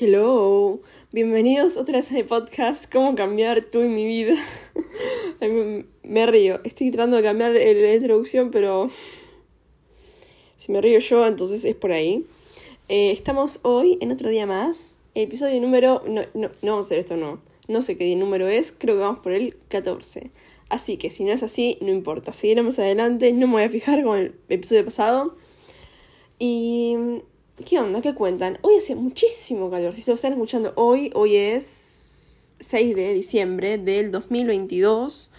Hello, bienvenidos otra vez a mi podcast Cómo cambiar tú y mi vida. me, río, estoy tratando de cambiar la introducción, pero si me río yo, entonces es por ahí. Eh, estamos hoy en otro día más, episodio número... No, no, no vamos a hacer esto, no. No sé qué número es, creo que vamos por el 14. Así que si no es así, no importa, seguiremos adelante, no me voy a fijar con el episodio pasado. Y ¿Qué onda? ¿Qué cuentan? Hoy hace muchísimo calor. Si lo están escuchando hoy, hoy es 6 de diciembre del 2022.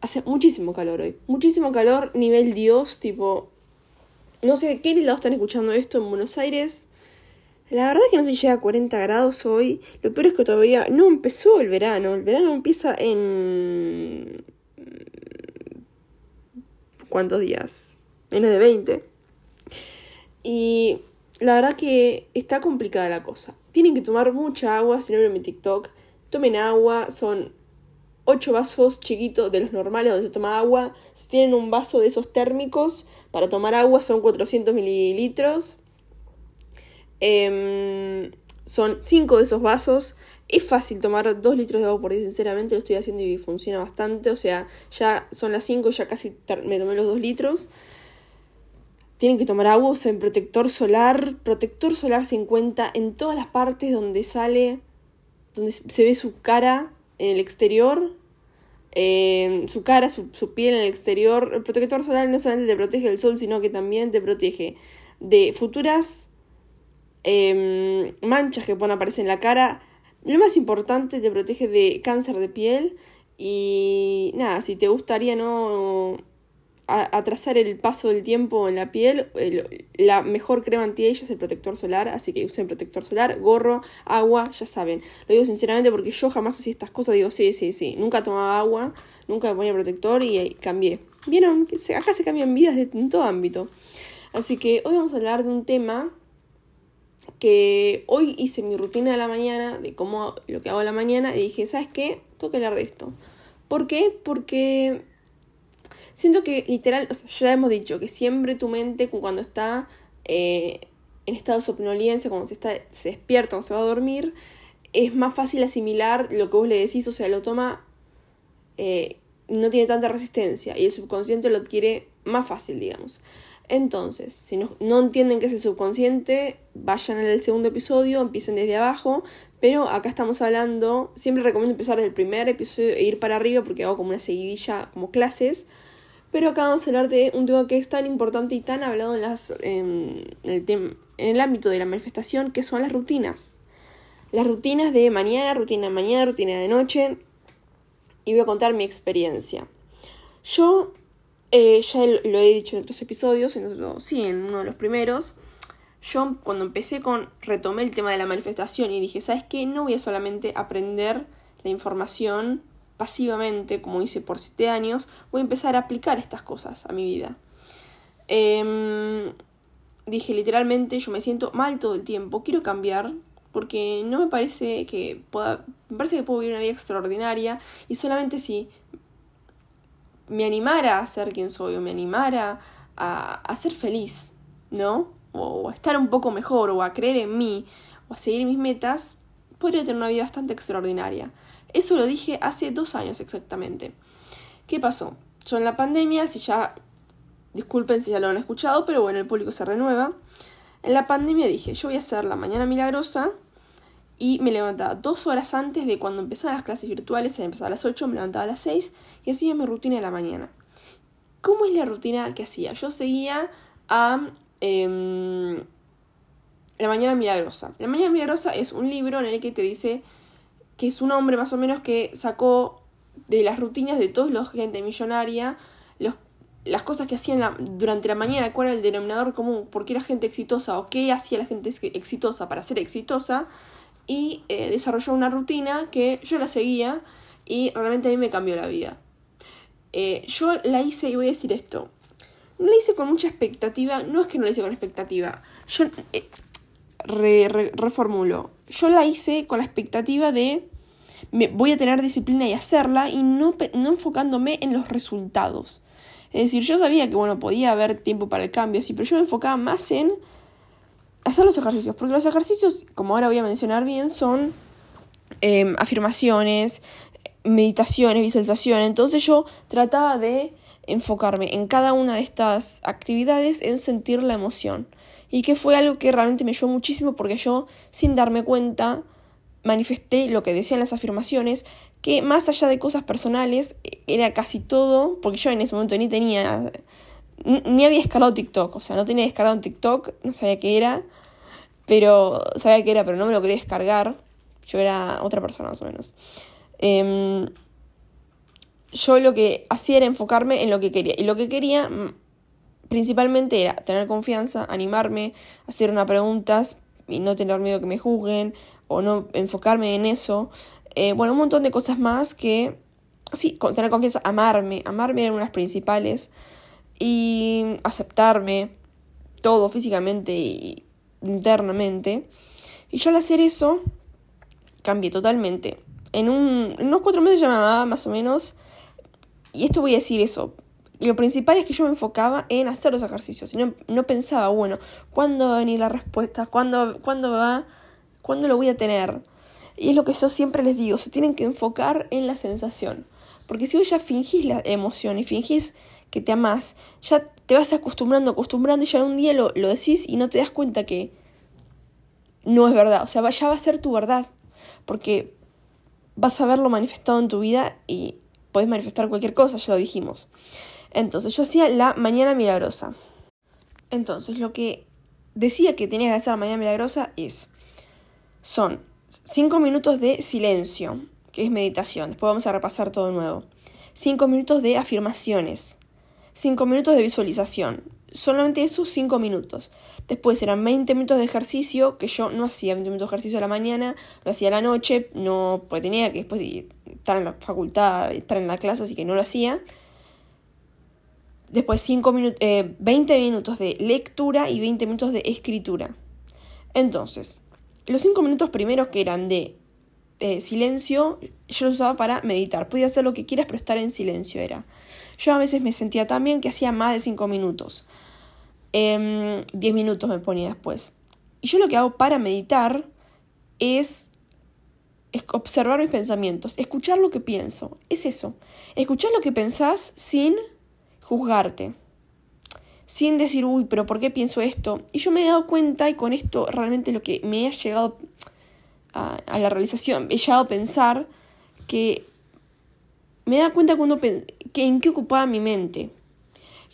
Hace muchísimo calor hoy. Muchísimo calor, nivel Dios, tipo... No sé qué lado están escuchando esto en Buenos Aires. La verdad es que no se llega a 40 grados hoy. Lo peor es que todavía no empezó el verano. El verano empieza en... ¿Cuántos días? Menos de 20. Y la verdad que está complicada la cosa. Tienen que tomar mucha agua, si no ven mi TikTok. Tomen agua, son 8 vasos chiquitos de los normales donde se toma agua. Si tienen un vaso de esos térmicos para tomar agua, son 400 mililitros. Em, son 5 de esos vasos. Es fácil tomar 2 litros de agua por día, sinceramente lo estoy haciendo y funciona bastante. O sea, ya son las 5, ya casi me tomé los 2 litros. Tienen que tomar agua, usen protector solar. Protector solar 50 en todas las partes donde sale, donde se ve su cara en el exterior. su cara, su, piel en el exterior. El protector solar no solamente te protege del sol, sino que también te protege de futuras em, manchas que puedan aparecer en la cara. Lo más importante, te protege de cáncer de piel. Y nada, si te gustaría no atrasar el paso del tiempo en la piel, la mejor crema anti-age es el protector solar, así que usen protector solar, gorro, agua, ya saben. Lo digo sinceramente porque yo jamás hacía estas cosas, digo, sí, sí, sí, nunca tomaba agua, nunca me ponía protector y cambié. Vieron, acá se cambian vidas en todo ámbito. Así que hoy vamos a hablar de un tema que hoy hice mi rutina de la mañana, de cómo lo que hago en la mañana, y dije, ¿sabes qué? Tengo que hablar de esto. ¿Por qué? Porque Siento que literal, o sea, ya hemos dicho que siempre tu mente cuando está eh, en estado de cuando se, está, se despierta o se va a dormir, es más fácil asimilar lo que vos le decís, o sea, lo toma, eh, no tiene tanta resistencia y el subconsciente lo adquiere más fácil, digamos. Entonces, si no, no entienden qué es el subconsciente, vayan al segundo episodio, empiecen desde abajo, pero acá estamos hablando, siempre recomiendo empezar desde el primer episodio e ir para arriba porque hago como una seguidilla, como clases, pero acá vamos a hablar de un tema que es tan importante y tan hablado en, las, en, el, en el ámbito de la manifestación, que son las rutinas. Las rutinas de mañana, rutina de mañana, rutina de noche. Y voy a contar mi experiencia. Yo eh, ya lo he dicho en otros episodios, en sí, en uno de los primeros. Yo cuando empecé con, retomé el tema de la manifestación y dije, ¿sabes qué? No voy a solamente aprender la información pasivamente, como hice por siete años, voy a empezar a aplicar estas cosas a mi vida. Em, dije literalmente, yo me siento mal todo el tiempo, quiero cambiar, porque no me parece que pueda, me parece que puedo vivir una vida extraordinaria y solamente si me animara a ser quien soy o me animara a, a ser feliz, ¿no? O a estar un poco mejor o a creer en mí o a seguir mis metas, podría tener una vida bastante extraordinaria. Eso lo dije hace dos años exactamente. ¿Qué pasó? Yo en la pandemia, si ya, disculpen si ya lo han escuchado, pero bueno, el público se renueva. En la pandemia dije, yo voy a hacer la mañana milagrosa y me levantaba dos horas antes de cuando empezaban las clases virtuales, se empezaba a las 8, me levantaba a las 6 y hacía mi rutina de la mañana. ¿Cómo es la rutina que hacía? Yo seguía a em, La Mañana Milagrosa. La Mañana Milagrosa es un libro en el que te dice que es un hombre más o menos que sacó de las rutinas de todos los gente millonaria los, las cosas que hacían durante la mañana, cuál era el denominador común, por qué era gente exitosa o qué hacía la gente exitosa para ser exitosa, y eh, desarrolló una rutina que yo la seguía y realmente a mí me cambió la vida. Eh, yo la hice, y voy a decir esto, no la hice con mucha expectativa, no es que no la hice con expectativa, yo eh, reformulo, yo la hice con la expectativa de me, voy a tener disciplina y hacerla y no, no enfocándome en los resultados. Es decir, yo sabía que bueno, podía haber tiempo para el cambio, sí, pero yo me enfocaba más en hacer los ejercicios, porque los ejercicios, como ahora voy a mencionar bien, son em, afirmaciones, meditaciones, visualizaciones. Entonces yo trataba de enfocarme en cada una de estas actividades en sentir la emoción. Y que fue algo que realmente me ayudó muchísimo porque yo, sin darme cuenta, manifesté lo que decían las afirmaciones, que más allá de cosas personales, era casi todo, porque yo en ese momento ni tenía, ni había descargado TikTok, o sea, no tenía descargado TikTok, no sabía qué era, pero sabía qué era, pero no me lo quería descargar, yo era otra persona más o menos. Em, yo lo que hacía era enfocarme en lo que quería, y lo que quería principalmente era tener confianza, animarme, hacer unas preguntas y no tener miedo que me juzguen, o no enfocarme en eso. Eh, bueno, un montón de cosas más que, sí, tener confianza, amarme, amarme eran unas principales y aceptarme todo físicamente y internamente. Y yo al hacer eso, cambié totalmente. En, un, en unos cuatro meses ya me amaba más o menos. Y esto voy a decir eso. Lo principal es que yo me enfocaba en hacer los ejercicios. Y no, no pensaba, bueno, ¿cuándo va a venir la respuesta? ¿Cuándo, ¿Cuándo va? ¿Cuándo lo voy a tener? Y es lo que yo siempre les digo, se tienen que enfocar en la sensación. Porque si vos ya fingís la emoción y fingís que te amás, ya te vas acostumbrando, acostumbrando y ya un día lo, lo decís y no te das cuenta que no es verdad. O sea, ya va a ser tu verdad. Porque vas a verlo manifestado en tu vida y podés manifestar cualquier cosa, ya lo dijimos. Entonces, yo hacía la mañana milagrosa. Entonces, lo que decía que tenías que hacer la mañana milagrosa es, son 5 minutos de silencio, que es meditación. Después vamos a repasar todo nuevo. 5 minutos de afirmaciones. 5 minutos de visualización. Solamente esos 5 minutos. Después eran 20 minutos de ejercicio, que yo no hacía 20 minutos de ejercicio a la mañana, lo hacía a la noche, no, porque tenía que después estar en la facultad, estar en la clase, así que no lo hacía. Después 5 minutos, 20 minutos de lectura y 20 minutos de escritura. Entonces, los cinco minutos primeros que eran de silencio, yo los usaba para meditar. Podía hacer lo que quieras, pero estar en silencio era. Yo a veces me sentía tan bien que hacía más de cinco minutos. Eh, diez minutos me ponía después. Y yo lo que hago para meditar es observar mis pensamientos, escuchar lo que pienso. Es eso. Escuchar lo que pensás sin juzgarte sin decir, uy, pero ¿por qué pienso esto? Y yo me he dado cuenta, y con esto realmente lo que me ha llegado a, la realización, he llegado a pensar que me he dado cuenta cuando que en qué ocupaba mi mente.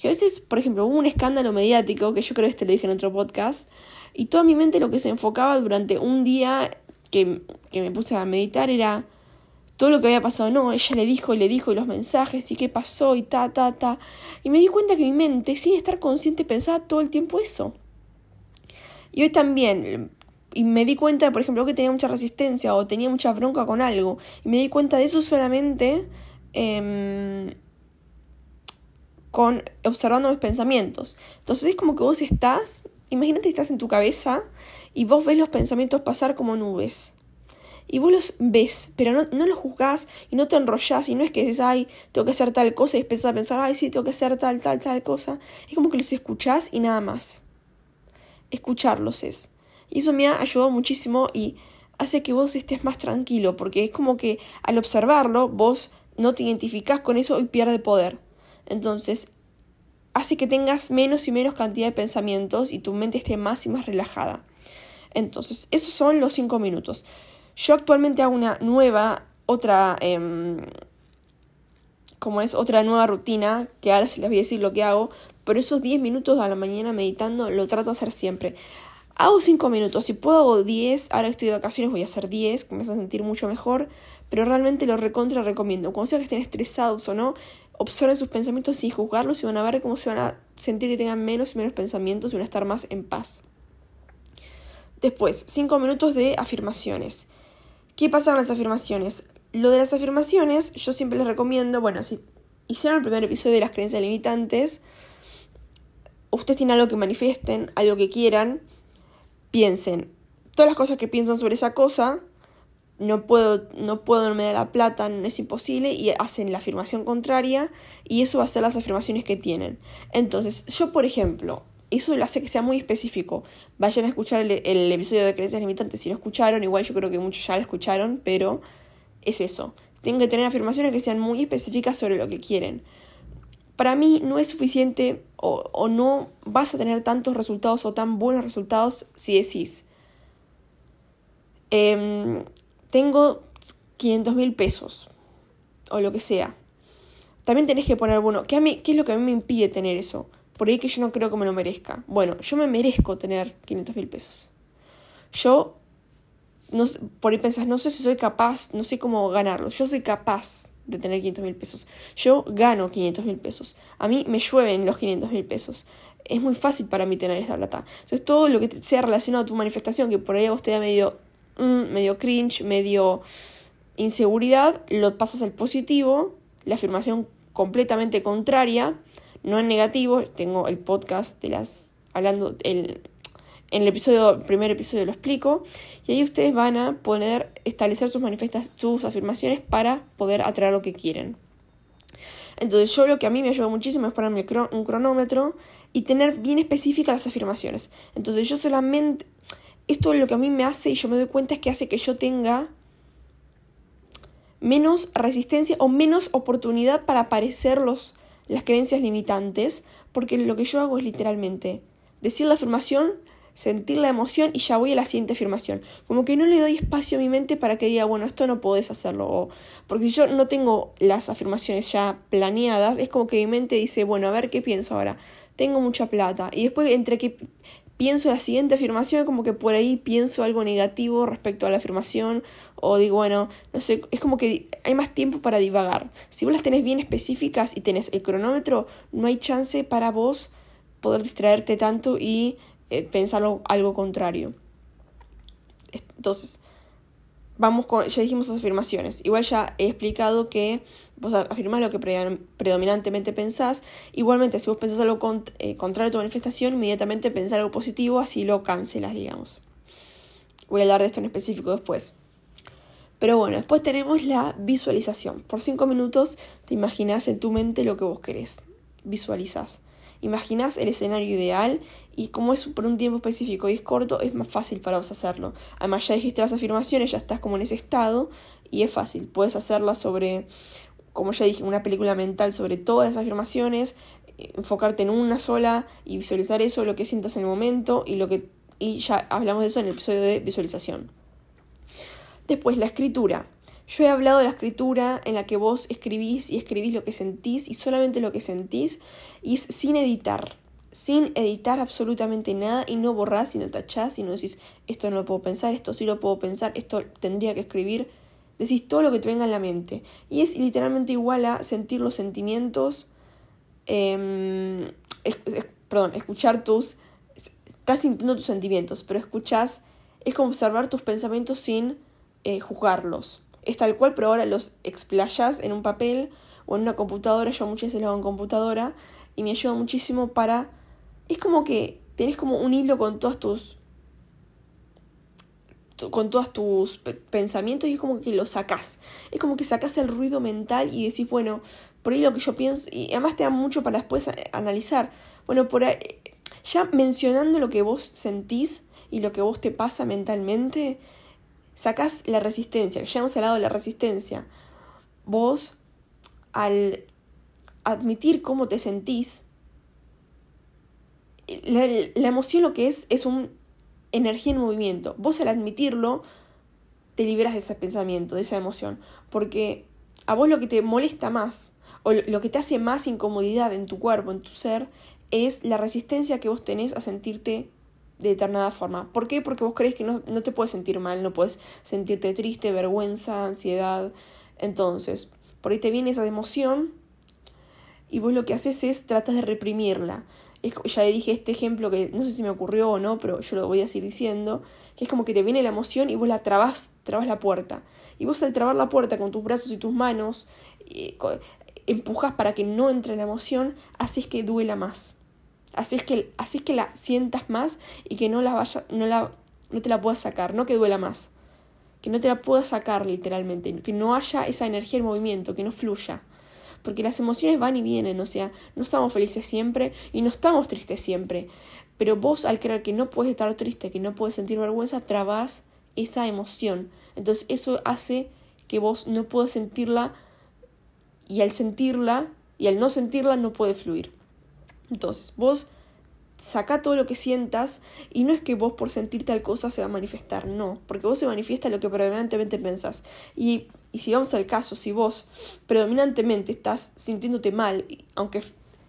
Que a veces, por ejemplo, hubo un escándalo mediático, que yo creo que este lo dije en otro podcast, y toda mi mente lo que se enfocaba durante un día que, que me puse a meditar era todo lo que había pasado. No, ella le dijo y le dijo y los mensajes y qué pasó y ta, ta, ta. Y me di cuenta que mi mente, sin estar consciente, pensaba todo el tiempo eso. Y hoy también, y me di cuenta, por ejemplo, que tenía mucha resistencia o tenía mucha bronca con algo. Y me di cuenta de eso solamente em, con observando mis pensamientos. Entonces es como que vos estás, imagínate que estás en tu cabeza y vos ves los pensamientos pasar como nubes y vos los ves, pero no, no los juzgás y no te enrollás y no es que dices, ay, tengo que hacer tal cosa y empezás a pensar, ay, sí, tengo que hacer tal, tal, tal cosa. Es como que los escuchás y nada más. Escucharlos es. Y eso me ha ayudado muchísimo y hace que vos estés más tranquilo, porque es como que al observarlo, vos no te identificás con eso y pierde poder. Entonces, hace que tengas menos y menos cantidad de pensamientos y tu mente esté más y más relajada. Entonces, esos son los cinco minutos. Yo actualmente hago una nueva, otra, em, como es otra nueva rutina, que ahora se les voy a decir lo que hago, pero esos 10 minutos a la mañana meditando lo trato de hacer siempre. Hago 5 minutos, si puedo hago 10, ahora estoy de vacaciones voy a hacer 10, que me hace sentir mucho mejor, pero realmente lo recontra recomiendo. Cuando sea que estén estresados o no, observen sus pensamientos sin juzgarlos y van a ver cómo se van a sentir que tengan menos y menos pensamientos y van a estar más en paz. Después, 5 minutos de afirmaciones. ¿Qué pasa con las afirmaciones? Lo de las afirmaciones, yo siempre les recomiendo, bueno, si hicieron el primer episodio de las creencias limitantes, ustedes tienen algo que manifiesten, algo que quieran, piensen todas las cosas que piensan sobre esa cosa, no puedo, no puedo, no me da la plata, no es imposible, y hacen la afirmación contraria, y eso va a ser las afirmaciones que tienen. Entonces, yo, por ejemplo, eso lo hace que sea muy específico. Vayan a escuchar el, episodio de creencias limitantes si lo escucharon, igual yo creo que muchos ya lo escucharon, pero es eso. Tienen que tener afirmaciones que sean muy específicas sobre lo que quieren. Para mí no es suficiente o, o no vas a tener tantos resultados o tan buenos resultados si decís, em, tengo 500 mil pesos o lo que sea. También tenés que poner, bueno, ¿qué, a mí, ¿qué es lo que a mí me impide tener eso? Por ahí que yo no creo que me lo merezca. Bueno, yo me merezco tener 500 mil pesos. Yo, no, por ahí pensás, no sé si soy capaz, no sé cómo ganarlo. Yo soy capaz de tener 500 mil pesos. Yo gano 500 mil pesos. A mí me llueven los 500 mil pesos. Es muy fácil para mí tener esta plata. Entonces todo lo que sea relacionado a tu manifestación, que por ahí a vos te da medio, mm, medio cringe, medio inseguridad, lo pasas al positivo, la afirmación completamente contraria, no en negativo. Tengo el podcast de las hablando el, en el episodio, primer episodio lo explico, y ahí ustedes van a poder establecer sus manifestas, sus afirmaciones para poder atraer lo que quieren. Entonces yo lo que a mí me ayuda muchísimo es ponerme un cronómetro y tener bien específicas las afirmaciones. Entonces yo solamente, esto es lo que a mí me hace y yo me doy cuenta es que hace que yo tenga menos resistencia o menos oportunidad para aparecer los, las creencias limitantes, porque lo que yo hago es literalmente decir la afirmación, sentir la emoción y ya voy a la siguiente afirmación. Como que no le doy espacio a mi mente para que diga, bueno, esto no podés hacerlo. Porque si yo no tengo las afirmaciones ya planeadas, es como que mi mente dice, bueno, a ver qué pienso ahora. Tengo mucha plata. Y después entre que pienso la siguiente afirmación, como que por ahí pienso algo negativo respecto a la afirmación, o digo, bueno, no sé, es como que hay más tiempo para divagar. Si vos las tenés bien específicas y tenés el cronómetro, no hay chance para vos poder distraerte tanto y eh, pensar algo contrario. Entonces, vamos con, ya dijimos las afirmaciones. Igual ya he explicado que vos afirmás lo que predominantemente pensás. Igualmente, si vos pensás algo eh, contrario a tu manifestación, inmediatamente pensás algo positivo, así lo cancelas, digamos. Voy a hablar de esto en específico después. Pero bueno, después tenemos la visualización. Por cinco minutos te imaginas en tu mente lo que vos querés. Visualizás. Imaginás el escenario ideal y como es por un tiempo específico y es corto, es más fácil para vos hacerlo. Además ya dijiste las afirmaciones, ya estás como en ese estado y es fácil. Puedes hacerla sobre, como ya dije, una película mental sobre todas las afirmaciones, enfocarte en una sola y visualizar eso, lo que sientas en el momento y lo que y ya hablamos de eso en el episodio de visualización. Después la escritura. Yo he hablado de la escritura en la que vos escribís y escribís lo que sentís y solamente lo que sentís y es sin editar, sin editar absolutamente nada y no borrás y no tachás y no decís esto no lo puedo pensar, esto sí lo puedo pensar, esto tendría que escribir. Decís todo lo que te venga en la mente. Y es literalmente igual a sentir los sentimientos, em, perdón, escuchar tus... Estás sintiendo tus sentimientos, pero escuchás, es como observar tus pensamientos sin eh, juzgarlos es tal cual, pero ahora los explayas en un papel o en una computadora. Yo muchas veces lo hago en computadora y me ayuda muchísimo para. Es como que tenés como un hilo con todos tus. con todos tus pensamientos y es como que lo sacás. Es como que sacás el ruido mental y decís, bueno, por ahí lo que yo pienso. Y además te da mucho para después analizar. Bueno, por ahí. Ya mencionando lo que vos sentís y lo que vos te pasa mentalmente, sacás la resistencia, que ya hemos hablado de la resistencia. Vos, al admitir cómo te sentís, la, la emoción lo que es es una energía en movimiento. Vos al admitirlo, te liberas de ese pensamiento, de esa emoción. Porque a vos lo que te molesta más, o lo que te hace más incomodidad en tu cuerpo, en tu ser, es la resistencia que vos tenés a sentirte de determinada forma. ¿Por qué? Porque vos crees que no, no te puedes sentir mal, no puedes sentirte triste, vergüenza, ansiedad. Entonces, por ahí te viene esa emoción y vos lo que haces es tratas de reprimirla. Ya dije este ejemplo que no sé si me ocurrió o no, pero yo lo voy a seguir diciendo, que es como que te viene la emoción y vos la trabas, trabas la puerta. Y vos al trabar la puerta con tus brazos y tus manos, eh, empujas para que no entre la emoción, haces que duela más. Así es que, así es que la sientas más y que no la vaya, no la, no te la puedas sacar, no que duela más. Que no te la puedas sacar literalmente, que no haya esa energía en movimiento, que no fluya. Porque las emociones van y vienen, o sea, no estamos felices siempre y no estamos tristes siempre. Pero vos al creer que no puedes estar triste, que no puedes sentir vergüenza, trabas esa emoción. Entonces eso hace que vos no puedas sentirla y al sentirla y al no sentirla no puede fluir. Entonces, vos saca todo lo que sientas y no es que vos por sentir tal cosa se va a manifestar, no, porque vos se manifiesta lo que predominantemente pensás. Y, y si vamos al caso, si vos predominantemente estás sintiéndote mal, aunque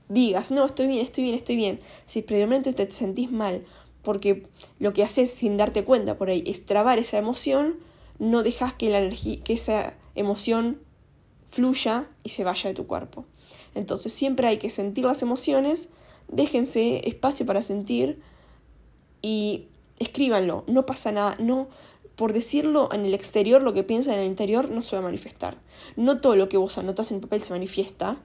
digas, no, estoy bien, estoy bien, estoy bien, si predominantemente te sentís mal, porque lo que haces sin darte cuenta por ahí es trabar esa emoción, no dejas que, la energía, que esa emoción fluya y se vaya de tu cuerpo. Entonces siempre hay que sentir las emociones, déjense espacio para sentir y escríbanlo, no pasa nada, no por decirlo en el exterior lo que piensan en el interior no se va a manifestar. No todo lo que vos anotas en papel se manifiesta.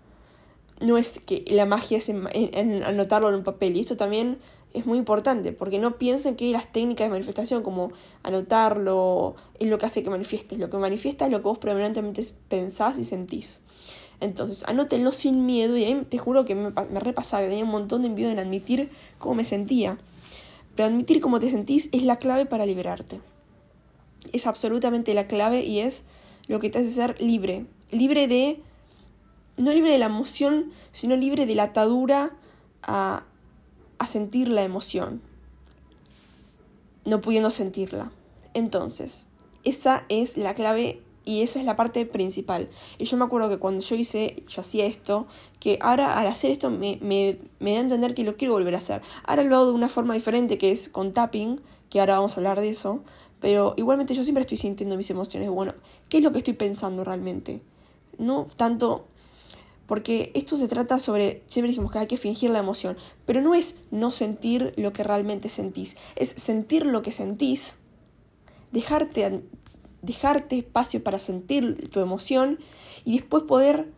No es que la magia es en, anotarlo en un papel. Y esto también es muy importante, porque no piensen que las técnicas de manifestación, como anotarlo, es lo que hace que manifiestes. Lo que manifiesta es lo que vos predominantemente pensás y sentís. Entonces, anótenlo sin miedo y ahí te juro que me, me repasaba tenía un montón de miedo en admitir cómo me sentía. Pero admitir cómo te sentís es la clave para liberarte. Es absolutamente la clave y es lo que te hace ser libre. Libre de, no libre de la emoción, sino libre de la atadura a, a sentir la emoción. No pudiendo sentirla. Entonces, esa es la clave y esa es la parte principal. Y yo me acuerdo que cuando yo hice, yo hacía esto, que ahora al hacer esto me, me, me da a entender que lo quiero volver a hacer. Ahora lo hago de una forma diferente, que es con tapping, que ahora vamos a hablar de eso, pero igualmente yo siempre estoy sintiendo mis emociones. Bueno, ¿qué es lo que estoy pensando realmente? No tanto porque esto se trata sobre, siempre dijimos que hay que fingir la emoción, pero no es no sentir lo que realmente sentís, es sentir lo que sentís, dejarte dejarte espacio para sentir tu emoción y después poder,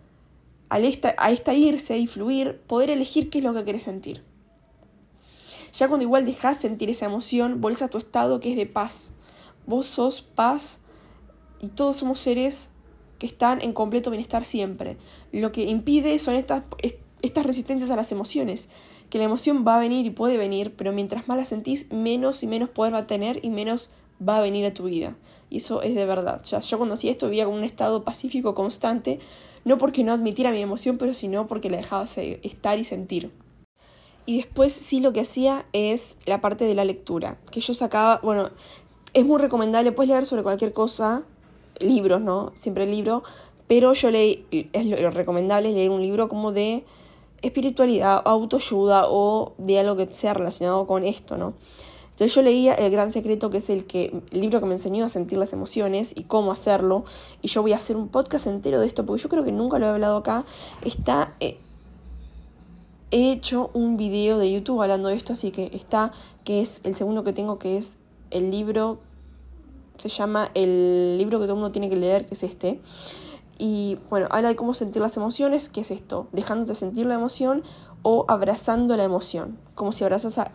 esta, a esta irse y fluir, poder elegir qué es lo que quieres sentir. Ya cuando igual dejas sentir esa emoción, vuelves a tu estado que es de paz. Vos sos paz y todos somos seres que están en completo bienestar siempre. Lo que impide son estas, estas resistencias a las emociones. Que la emoción va a venir y puede venir, pero mientras más la sentís, menos y menos poder va a tener y menos va a venir a tu vida. Y eso es de verdad. Yo cuando hacía esto vivía con un estado pacífico constante, no porque no admitiera mi emoción, pero sino porque la dejaba estar y sentir. Y después sí lo que hacía es la parte de la lectura, que yo sacaba, bueno, es muy recomendable, puedes leer sobre cualquier cosa, libros, ¿no? Siempre el libro, pero yo leí, es lo recomendable leer un libro como de espiritualidad, autoayuda o de algo que sea relacionado con esto, ¿no? Entonces yo leía El Gran Secreto, que es el, que, el libro que me enseñó a sentir las emociones y cómo hacerlo. Y yo voy a hacer un podcast entero de esto, porque yo creo que nunca lo he hablado acá. Está... Eh, he hecho un video de YouTube hablando de esto, así que está, que es el segundo que tengo, que es el libro, se llama el libro que todo el mundo tiene que leer, que es este. Y bueno, habla de cómo sentir las emociones, que es esto, dejándote sentir la emoción o abrazando la emoción, como si abrazas a,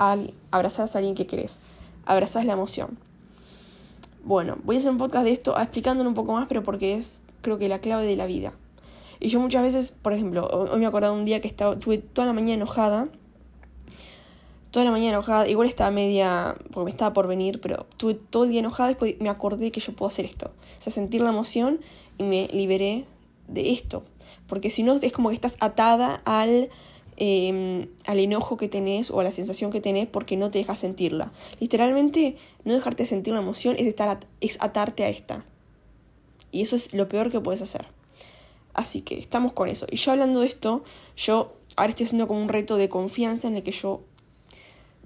abrazas a alguien que querés, abrazas la emoción. Bueno, voy a hacer un podcast de esto explicándolo un poco más, pero porque es creo que la clave de la vida. Y yo muchas veces, por ejemplo, hoy me acordado un día que estaba, estuve toda la mañana enojada, toda la mañana enojada, igual estaba media, porque me estaba por venir, pero estuve todo el día enojada, después me acordé que yo puedo hacer esto, o sea, sentir la emoción y me liberé de esto, porque si no es como que estás atada al Em, al enojo que tenés o a la sensación que tenés porque no te dejas sentirla. Literalmente, no dejarte sentir la emoción es, estar es atarte a esta. Y eso es lo peor que puedes hacer. Así que estamos con eso. Y yo hablando de esto, yo ahora estoy haciendo como un reto de confianza en el que yo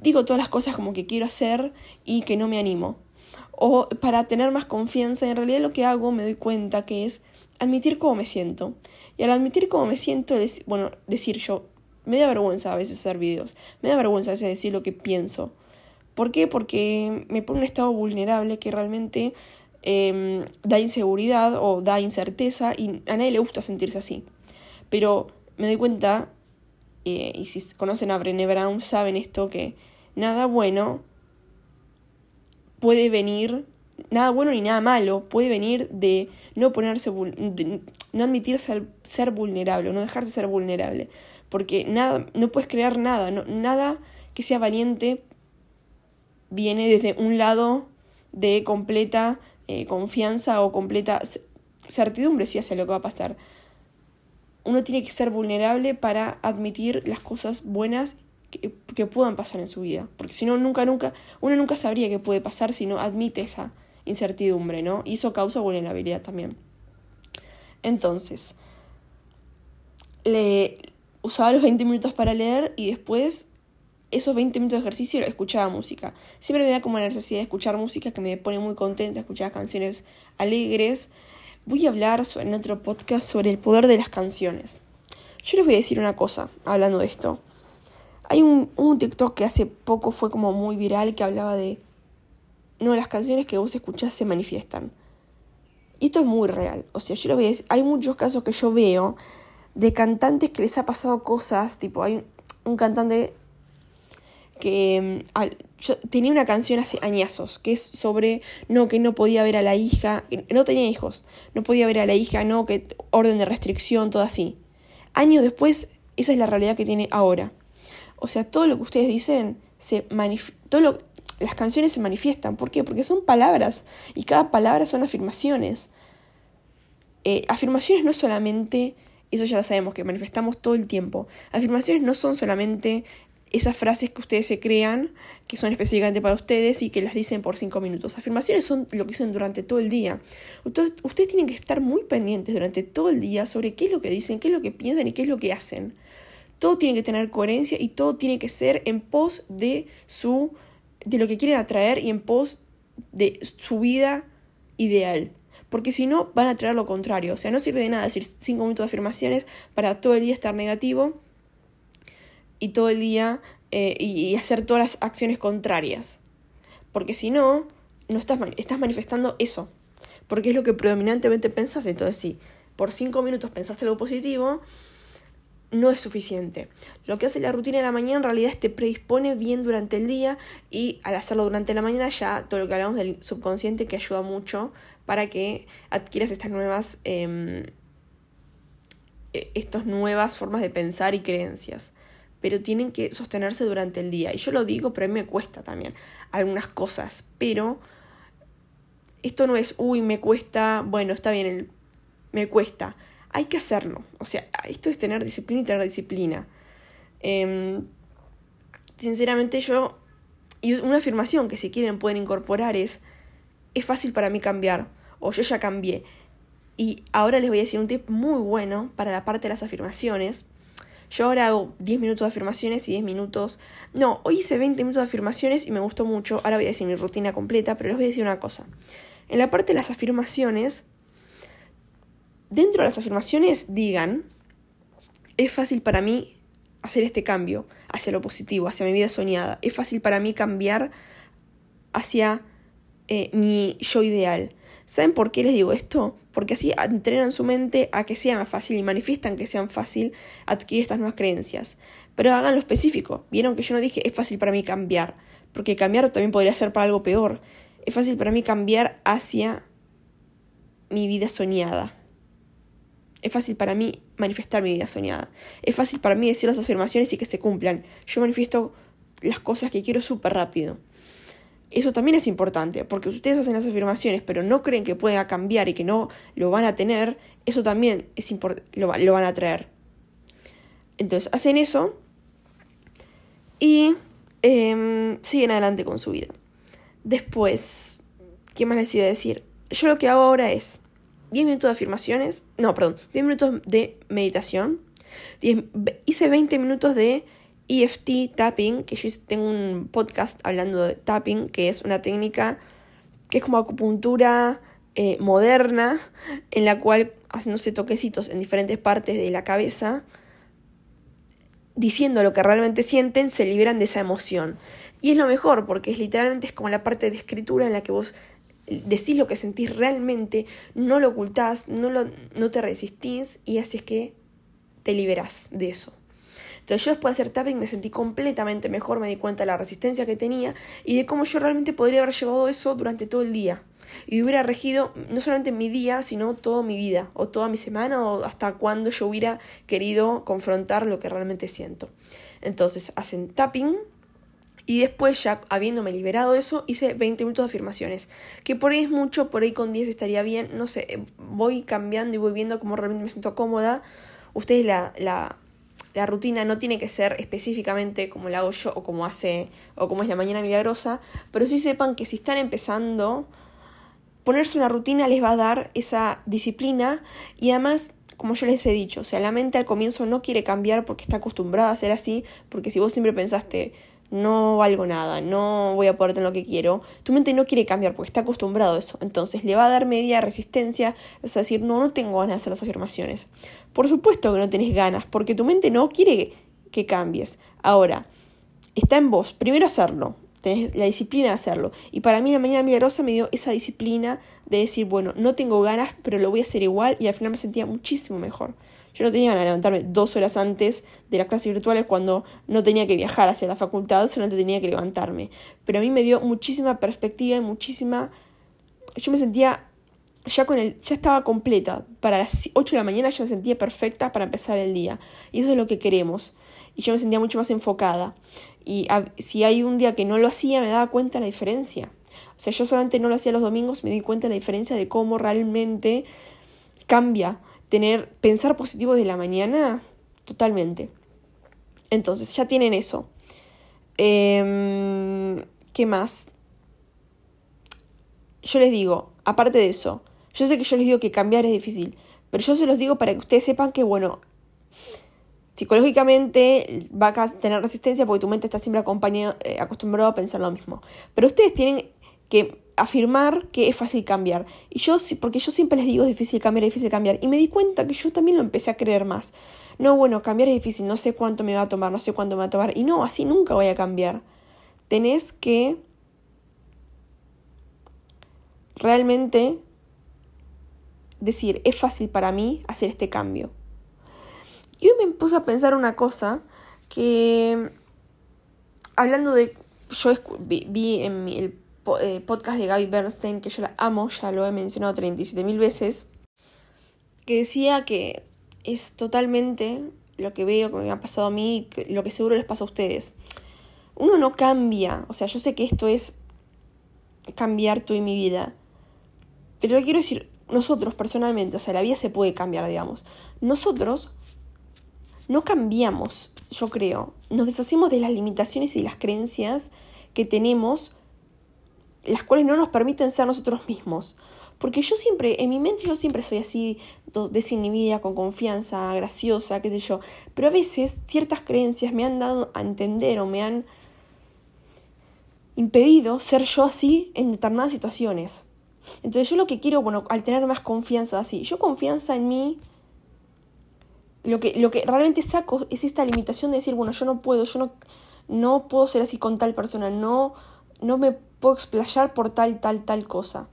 digo todas las cosas como que quiero hacer y que no me animo. O para tener más confianza, en realidad lo que hago me doy cuenta que es admitir cómo me siento. Y al admitir cómo me siento, bueno, decir yo, me da vergüenza a veces hacer videos. Me da vergüenza a veces decir lo que pienso. ¿Por qué? Porque me pone en un estado vulnerable que realmente em, da inseguridad o da incerteza y a nadie le gusta sentirse así. Pero me doy cuenta, eh, y si conocen a Brené Brown saben esto, que nada bueno puede venir, nada bueno ni nada malo puede venir de no ponerse, de no admitirse ser vulnerable no dejarse ser vulnerable porque nada, no puedes crear nada, nada que sea valiente viene desde un lado de completa eh, confianza o completa certidumbre si hace lo que va a pasar. Uno tiene que ser vulnerable para admitir las cosas buenas que, puedan pasar en su vida. Porque si no, nunca, nunca, uno nunca sabría qué puede pasar si no admite esa incertidumbre, ¿no? Y eso causa vulnerabilidad también. Entonces, le usaba los 20 minutos para leer y después esos 20 minutos de ejercicio escuchaba música. Siempre me da como la necesidad de escuchar música que me pone muy contenta, escuchar canciones alegres. Voy a hablar en otro podcast sobre el poder de las canciones. Yo les voy a decir una cosa hablando de esto. Hay un, TikTok que hace poco fue como muy viral que hablaba de... No, las canciones que vos escuchás se manifiestan. Y esto es muy real. O sea, yo lo decir, hay muchos casos que yo veo de cantantes que les ha pasado cosas, tipo, hay un cantante que mm, yo tenía una canción hace añazos, que es sobre, no, que no podía ver a la hija, no tenía hijos, no podía ver a la hija, no, que orden de restricción, todo así. Años después, esa es la realidad que tiene ahora. O sea, todo lo que ustedes dicen, se todo las canciones se manifiestan. ¿Por qué? Porque son palabras y cada palabra son afirmaciones. Eh, afirmaciones no solamente, eso ya lo sabemos, que manifestamos todo el tiempo. Afirmaciones no son solamente esas frases que ustedes se crean, que son específicamente para ustedes y que las dicen por cinco minutos. Afirmaciones son lo que dicen durante todo el día. Ustedes tienen que estar muy pendientes durante todo el día sobre qué es lo que dicen, qué es lo que piensan y qué es lo que hacen. Todo tiene que tener coherencia y todo tiene que ser en pos de su de lo que quieren atraer y en pos de su vida ideal. Porque si no, van a traer lo contrario. O sea, no sirve de nada decir cinco minutos de afirmaciones para todo el día estar negativo y todo el día eh, y, hacer todas las acciones contrarias. Porque si no, no estás, estás manifestando eso. Porque es lo que predominantemente pensás. Entonces, si por cinco minutos pensaste algo positivo, no es suficiente. Lo que hace la rutina de la mañana en realidad es te predispone bien durante el día y al hacerlo durante la mañana ya todo lo que hablamos del subconsciente que ayuda mucho para que adquieras estas nuevas, eh, estas nuevas formas de pensar y creencias pero tienen que sostenerse durante el día. Y yo lo digo, pero a mí me cuesta también algunas cosas, pero esto no es, uy, me cuesta, bueno, está bien, me cuesta. Hay que hacerlo. O sea, esto es tener disciplina y tener disciplina. Em, sinceramente yo, y una afirmación que si quieren pueden incorporar es, es fácil para mí cambiar, o yo ya cambié. Y ahora les voy a decir un tip muy bueno para la parte de las afirmaciones yo ahora hago 10 minutos de afirmaciones y 10 minutos... No, hoy hice 20 minutos de afirmaciones y me gustó mucho. Ahora voy a decir mi rutina completa, pero les voy a decir una cosa. En la parte de las afirmaciones, dentro de las afirmaciones digan, es fácil para mí hacer este cambio hacia lo positivo, hacia mi vida soñada. Es fácil para mí cambiar hacia eh, mi yo ideal. ¿Saben por qué les digo esto? Porque así entrenan su mente a que sea más fácil y manifiestan que sea fácil adquirir estas nuevas creencias. Pero hagan lo específico. Vieron que yo no dije es fácil para mí cambiar, porque cambiar también podría ser para algo peor. Es fácil para mí cambiar hacia mi vida soñada. Es fácil para mí manifestar mi vida soñada. Es fácil para mí decir las afirmaciones y que se cumplan. Yo manifiesto las cosas que quiero súper rápido. Eso también es importante, porque si ustedes hacen las afirmaciones pero no creen que pueda cambiar y que no lo van a tener, eso también es lo, lo van a traer. Entonces hacen eso y em, siguen adelante con su vida. Después, ¿qué más les iba a decir? Yo lo que hago ahora es 10 minutos de afirmaciones, no, perdón, 10 minutos de meditación, hice 20 minutos de EFT tapping, que yo tengo un podcast hablando de tapping, que es una técnica que es como acupuntura eh, moderna, en la cual haciéndose toquecitos en diferentes partes de la cabeza, diciendo lo que realmente sienten, se liberan de esa emoción. Y es lo mejor, porque es literalmente es como la parte de escritura en la que vos decís lo que sentís realmente, no lo ocultás, no, lo, no te resistís y así es que te liberás de eso. Entonces yo después de hacer tapping me sentí completamente mejor, me di cuenta de la resistencia que tenía y de cómo yo realmente podría haber llevado eso durante todo el día. Y hubiera regido no solamente mi día, sino toda mi vida, o toda mi semana, o hasta cuando yo hubiera querido confrontar lo que realmente siento. Entonces hacen tapping Y después, ya habiéndome liberado de eso, hice 20 minutos de afirmaciones. Que por ahí es mucho, por ahí con 10 estaría bien. No sé, eh, voy cambiando y voy viendo cómo realmente me siento cómoda. Ustedes la, la, rutina no tiene que ser específicamente como la hago o como hace o como es la mañana milagrosa, pero sí sepan que si están empezando, ponerse una rutina les va a dar esa disciplina y además como yo les he dicho, o sea, la mente al comienzo no quiere cambiar porque está acostumbrada a ser así, porque si vos siempre pensaste, no valgo nada, no voy a poder tener lo que quiero, tu mente no quiere cambiar porque está acostumbrado a eso. Entonces le va a dar media resistencia, es decir, no, no tengo ganas de hacer las afirmaciones. Por supuesto que no tenés ganas, porque tu mente no quiere que cambies. Ahora, está en vos, primero hacerlo, tenés la disciplina de hacerlo. Y para mí la mañana milagrosa me dio esa disciplina de decir, bueno, no tengo ganas, pero lo voy a hacer igual y al final me sentía muchísimo mejor. Yo no tenía ganas de levantarme dos horas antes de las clases virtuales cuando no tenía que viajar hacia la facultad, solamente tenía que levantarme. Pero a mí me dio muchísima perspectiva y muchísima... Yo me sentía ya con el, ya estaba completa. Para las 8 de la mañana ya me sentía perfecta para empezar el día. Y eso es lo que queremos. Y yo me sentía mucho más enfocada. Y si hay un día que no lo hacía, me daba cuenta de la diferencia. O sea, yo solamente no lo hacía los domingos, me di cuenta de la diferencia de cómo realmente cambia tener, pensar positivo de la mañana, totalmente. Entonces, ya tienen eso. Em, ¿Qué más? Yo les digo, aparte de eso, yo sé que yo les digo que cambiar es difícil, pero yo se los digo para que ustedes sepan que, bueno, psicológicamente va a tener resistencia porque tu mente está siempre acompañado, eh, acostumbrado a pensar lo mismo. Pero ustedes tienen que afirmar que es fácil cambiar. Y yo, porque yo siempre les digo es difícil cambiar, es difícil cambiar. Y me di cuenta que yo también lo empecé a creer más. No, bueno, cambiar es difícil, no sé cuánto me va a tomar, no sé cuánto me va a tomar. Y no, así nunca voy a cambiar. Tenés que realmente decir, es fácil para mí hacer este cambio. Y hoy me puse a pensar una cosa que, hablando de, yo vi, en el eh, podcast de Gaby Bernstein, que yo la amo, ya lo he mencionado 37 mil veces, que decía que es totalmente lo que veo, que me ha pasado a mí, lo que seguro les pasa a ustedes. Uno no cambia, o sea, yo sé que esto es cambiar tú y mi vida, pero quiero decir, nosotros personalmente, o sea, la vida se puede cambiar, digamos. Nosotros no cambiamos, yo creo, nos deshacemos de las limitaciones y las creencias que tenemos las cuales no nos permiten ser nosotros mismos. Porque yo siempre, en mi mente yo siempre soy así, desinhibida, con confianza, graciosa, qué sé yo. Pero a veces ciertas creencias me han dado a entender o me han impedido ser yo así en determinadas situaciones. Entonces yo lo que quiero, bueno, al tener más confianza así, yo confianza en mí, lo que, lo que realmente saco es esta limitación de decir, bueno, yo no puedo, yo no, no puedo ser así con tal persona, no, no me puedo explayar por tal, tal, tal cosa.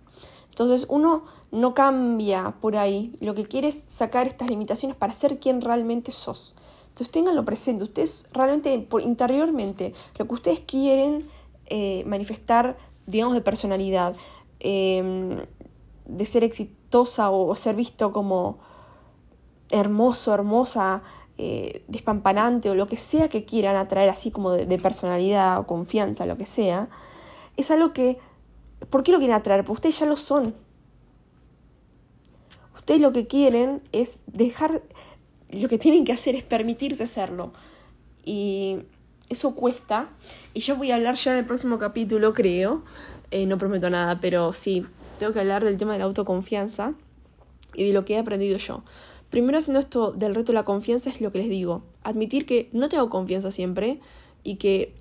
Entonces uno no cambia por ahí, lo que quiere es sacar estas limitaciones para ser quien realmente sos. Entonces tenganlo presente, ustedes realmente por interiormente, lo que ustedes quieren eh, manifestar, digamos, de personalidad, em, de ser exitosa o, ser visto como hermoso, hermosa, eh, despampanante o lo que sea que quieran atraer así como de personalidad o confianza, lo que sea, es algo que, ¿por qué lo quieren atraer? Porque ustedes ya lo son. Ustedes lo que quieren es dejar, lo que tienen que hacer es permitirse hacerlo. Y eso cuesta. Y yo voy a hablar ya en el próximo capítulo, creo. Eh, no prometo nada, pero sí, tengo que hablar del tema de la autoconfianza y de lo que he aprendido yo. Primero haciendo esto del reto de la confianza es lo que les digo. Admitir que no tengo confianza siempre y que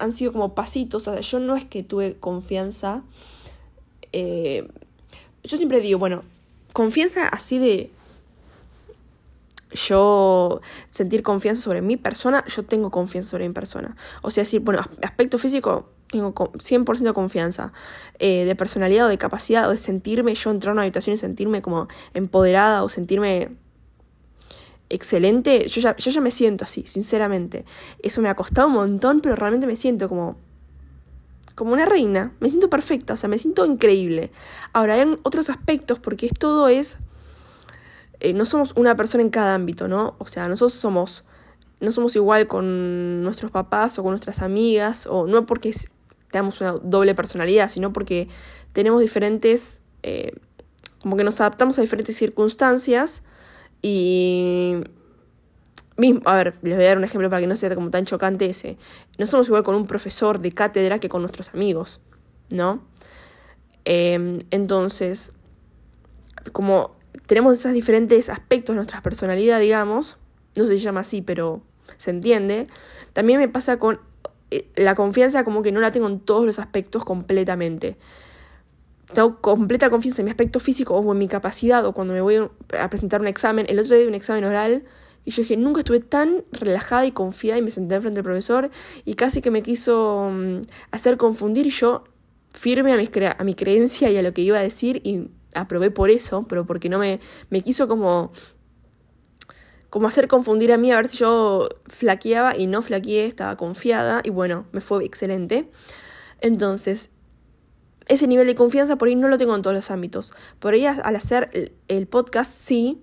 han sido como pasitos. O sea, yo no es que tuve confianza. Eh, yo siempre digo, bueno, confianza así de yo sentir confianza sobre mi persona, yo tengo confianza sobre mi persona. O sea, si, bueno, aspecto físico, tengo 100% de confianza. Eh, de personalidad o de capacidad o de sentirme, yo entrar a una habitación y sentirme como empoderada o sentirme excelente, yo ya, yo ya me siento así, sinceramente. Eso me ha costado un montón, pero realmente me siento como como una reina, me siento perfecta, o sea, me siento increíble. Ahora, hay otros aspectos, porque todo es, eh, no somos una persona en cada ámbito, ¿no? O sea, nosotros somos no somos igual con nuestros papás o con nuestras amigas, o no porque tengamos una doble personalidad, sino porque tenemos diferentes, eh, como que nos adaptamos a diferentes circunstancias y... a ver, les voy a dar un ejemplo para que no sea como tan chocante ese. No somos igual con un profesor de cátedra que con nuestros amigos, ¿no? Em, entonces, como tenemos esos diferentes aspectos de nuestra personalidad, digamos, no se llama así, pero se entiende, también me pasa con eh, la confianza como que no la tengo en todos los aspectos completamente. Tengo completa confianza en mi aspecto físico o en mi capacidad o cuando me voy a presentar un examen. El otro día de un examen oral y yo dije, nunca estuve tan relajada y confiada y me senté frente al profesor y casi que me quiso mm, hacer confundir y yo firme a mi, a mi creencia y a lo que iba a decir y aprobé por eso, pero porque no me, me quiso como como hacer confundir a mí a ver si yo flaqueaba y no flaqueé, estaba confiada y bueno, me fue excelente. Entonces, ese nivel de confianza por ahí no lo tengo en todos los ámbitos. Por ahí al hacer el podcast sí,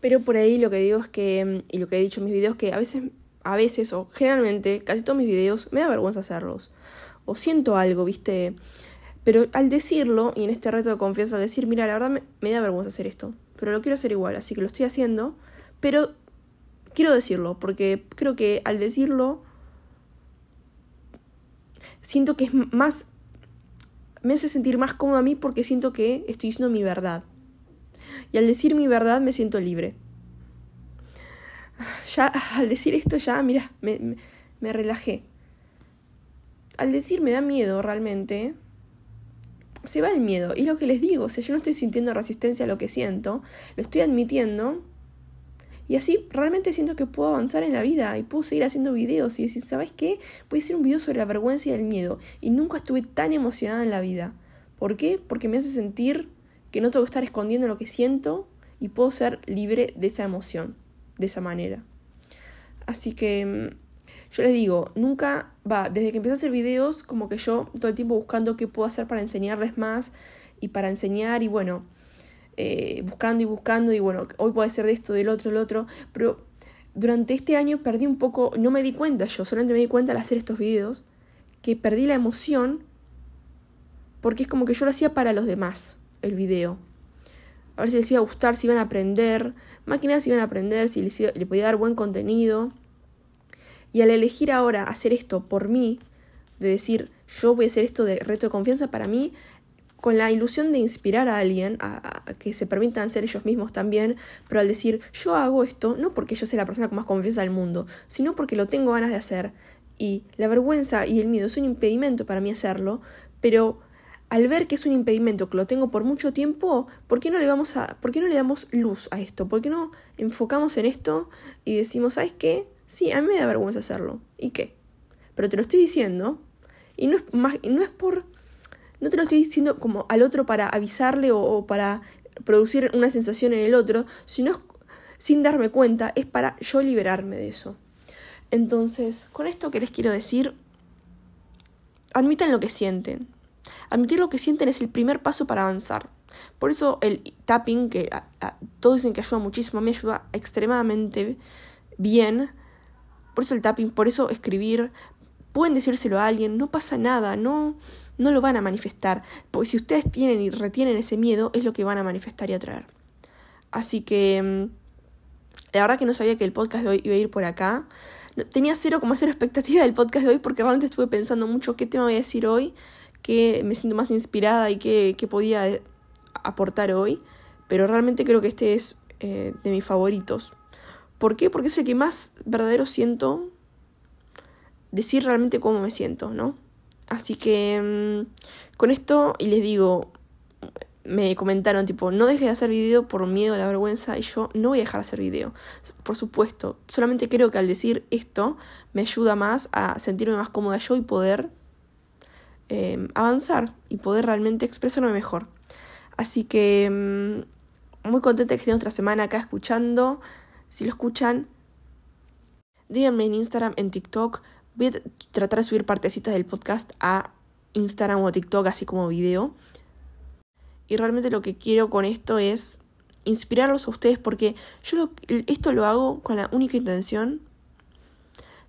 pero por ahí lo que digo es que, y lo que he dicho en mis videos, que a veces, a veces o generalmente, casi todos mis videos, me da vergüenza hacerlos. O siento algo, viste. Pero al decirlo, y en este reto de confianza, al decir, mira, la verdad me da vergüenza hacer esto, pero lo quiero hacer igual, así que lo estoy haciendo pero quiero decirlo, porque creo que al decirlo, siento que es más, me hace sentir más cómodo a mí porque siento que estoy diciendo mi verdad. Y al decir mi verdad me siento libre. Ya, al decir esto ya, mira, me, me, relajé. Al decir me da miedo realmente, se va el miedo. Y lo que les digo, o sea, yo no estoy sintiendo resistencia a lo que siento, lo estoy admitiendo y así realmente siento que puedo avanzar en la vida y puedo seguir haciendo videos y decir, ¿sabes qué? Voy a hacer un video sobre la vergüenza y el miedo. Y nunca estuve tan emocionada en la vida. ¿Por qué? Porque me hace sentir que no tengo que estar escondiendo lo que siento y puedo ser libre de esa emoción, de esa manera. Así que mm, yo les digo, nunca va, desde que empecé a hacer videos, como que yo todo el tiempo buscando qué puedo hacer para enseñarles más y para enseñar y bueno, eh, buscando y buscando y bueno, hoy puede ser de esto, del otro, del otro, pero durante este año perdí un poco, no me di cuenta yo, solamente me di cuenta al hacer estos videos, que perdí la emoción porque es como que yo lo hacía para los demás, el video. A ver si les iba a gustar, si iban a aprender, nada si iban a aprender, si les, iba, podía dar buen contenido. Y al elegir ahora hacer esto por mí, de decir, yo voy a hacer esto de reto de confianza, para mí con la ilusión de inspirar a alguien a, que se permitan ser ellos mismos también, pero al decir yo hago esto no porque yo sea la persona con más confianza del mundo, sino porque lo tengo ganas de hacer y la vergüenza y el miedo es un impedimento para mí hacerlo, pero al ver que es un impedimento que lo tengo por mucho tiempo, ¿por qué no le vamos a por qué no le damos luz a esto? ¿Por qué no enfocamos en esto y decimos, ¿sabes qué? Sí, a mí me da vergüenza hacerlo. ¿Y qué? Pero te lo estoy diciendo y no es más no es por no te lo estoy diciendo como al otro para avisarle o, para producir una sensación en el otro, sino sin darme cuenta, es para yo liberarme de eso. Entonces, con esto que les quiero decir, admitan lo que sienten. Admitir lo que sienten es el primer paso para avanzar. Por eso el tapping, que todos dicen que ayuda muchísimo, a mí ayuda extremadamente bien. Por eso el tapping, por eso escribir. Pueden decírselo a alguien, no pasa nada, no, no lo van a manifestar, porque si ustedes tienen y retienen ese miedo, es lo que van a manifestar y atraer. Así que mm, la verdad que no sabía que el podcast de hoy iba a ir por acá. Tenía cero como cero expectativa del podcast de hoy porque realmente estuve pensando mucho qué tema voy a decir hoy, qué me siento más inspirada y qué, podía eh, aportar hoy. Pero realmente creo que este es eh, de mis favoritos. ¿Por qué? Porque es el que más verdadero siento decir realmente cómo me siento, ¿no? Así que mm, con esto, y les digo, me comentaron tipo, no dejes de hacer video por miedo a la vergüenza y yo no voy a dejar de hacer video. Por supuesto, solamente creo que al decir esto me ayuda más a sentirme más cómoda yo y poder em, avanzar y poder realmente expresarme mejor. Así que mm, muy contenta que estén otra semana acá escuchando. Si lo escuchan, díganme en Instagram, en TikTok, Voy a tratar de subir partecitas del podcast a Instagram o TikTok, así como video. Y realmente lo que quiero con esto es inspirarlos a ustedes porque yo esto lo hago con la única intención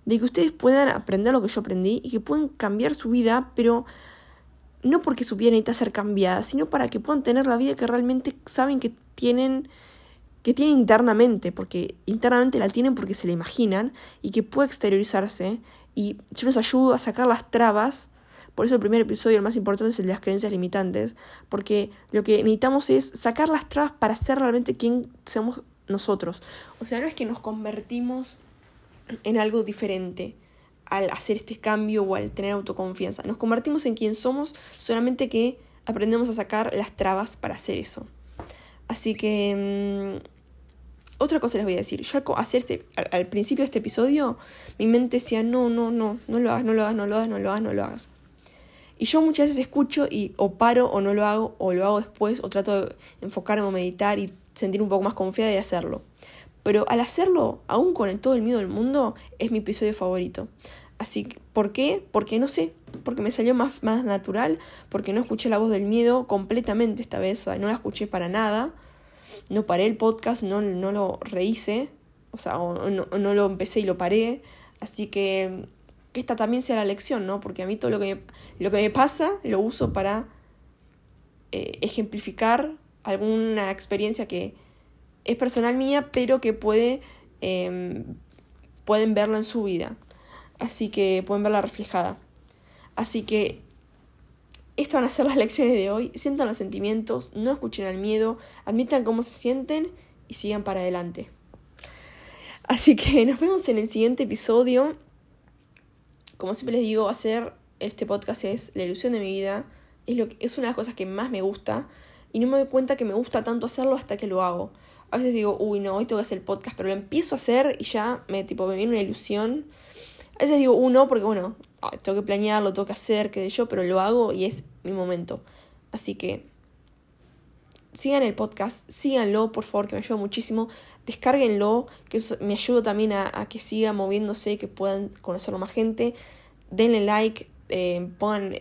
de que ustedes puedan aprender lo que yo aprendí y que puedan cambiar su vida, pero no porque su vida necesita ser cambiada, sino para que puedan tener la vida que realmente saben que tienen que tienen internamente, porque internamente la tienen porque se la imaginan y que puede exteriorizarse y yo los ayudo a sacar las trabas. Por eso el primer episodio, el más importante, es el de las creencias limitantes, porque lo que necesitamos es sacar las trabas para ser realmente quien somos nosotros. O sea, no es que nos convertimos en algo diferente al hacer este cambio o al tener autoconfianza. Nos convertimos en quien somos solamente que aprendemos a sacar las trabas para hacer eso. Así que... Otra cosa les voy a decir. Yo al, hacer este, al, principio de este episodio, mi mente decía, no, no, no, no lo hagas, no lo hagas, no lo hagas, no lo hagas, no lo hagas. Y yo muchas veces escucho y o paro o no lo hago, o lo hago después, o trato de enfocarme o meditar y sentir un poco más confiada de hacerlo. Pero al hacerlo, aún con todo el miedo del mundo, es mi episodio favorito. Así que, ¿por qué? Porque no sé, porque me salió más, más natural, porque no escuché la voz del miedo completamente esta vez, o sea, no la escuché para nada. No paré el podcast, no, no lo rehice, o sea, no, no, lo empecé y lo paré. Así que que esta también sea la lección, ¿no? Porque a mí todo lo que me, lo que me pasa lo uso para eh, ejemplificar alguna experiencia que es personal mía, pero que puede, em, pueden verlo en su vida. Así que pueden verla reflejada. Así que estas van a ser las lecciones de hoy. Sientan los sentimientos, no escuchen al miedo, admitan cómo se sienten y sigan para adelante. Así que nos vemos en el siguiente episodio. Como siempre les digo, hacer este podcast es la ilusión de mi vida. Es, lo que, es una de las cosas que más me gusta. Y no me doy cuenta que me gusta tanto hacerlo hasta que lo hago. A veces digo, uy, no, hoy tengo que hacer el podcast, pero lo empiezo a hacer y ya me, tipo, me viene una ilusión. A veces digo, uno, porque bueno, tengo que planearlo, tengo que hacer, qué sé yo, pero lo hago y es mi momento. Así que sigan el podcast, síganlo, por favor, que me ayuda muchísimo. Descárguenlo, que eso me ayuda también a, que siga moviéndose, que puedan conocerlo más gente. Denle like, eh, pongan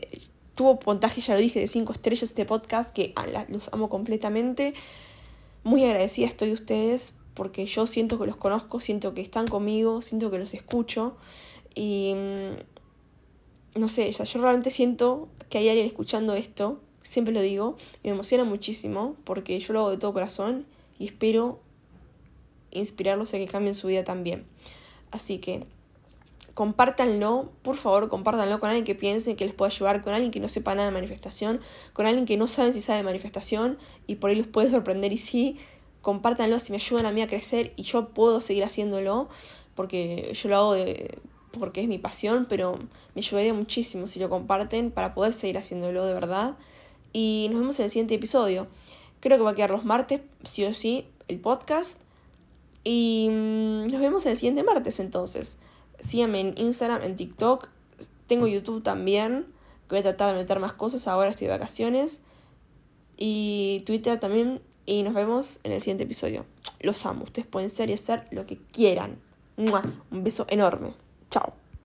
tuvo puntaje, ya lo dije, de 5 estrellas este podcast, que ah, los amo completamente. Muy agradecida estoy de ustedes porque yo siento que los conozco, siento que están conmigo, siento que los escucho y mm, no sé, yo realmente siento que hay alguien escuchando esto, siempre lo digo, y me emociona muchísimo porque yo lo hago de todo corazón y espero inspirarlos a que cambien su vida también. Así que compártanlo, por favor, compártanlo con alguien que piense que les pueda ayudar, con alguien que no sepa nada de manifestación, con alguien que no sabe si sabe de manifestación y por ahí los puede sorprender y sí, compártanlo si me ayudan a mí a crecer y yo puedo seguir haciéndolo porque yo lo hago de, porque es mi pasión, pero me ayudaría muchísimo si lo comparten para poder seguir haciéndolo de verdad. Y nos vemos en el siguiente episodio. Creo que va a quedar los martes, sí o sí, el podcast. Y mm, nos vemos el siguiente martes entonces. Síganme en Instagram, en TikTok. Tengo YouTube también. Que voy a tratar de meter más cosas. Ahora estoy de vacaciones. Y Twitter también. Y nos vemos en el siguiente episodio. Los amo. Ustedes pueden ser y hacer lo que quieran. Un beso enorme. Tchau!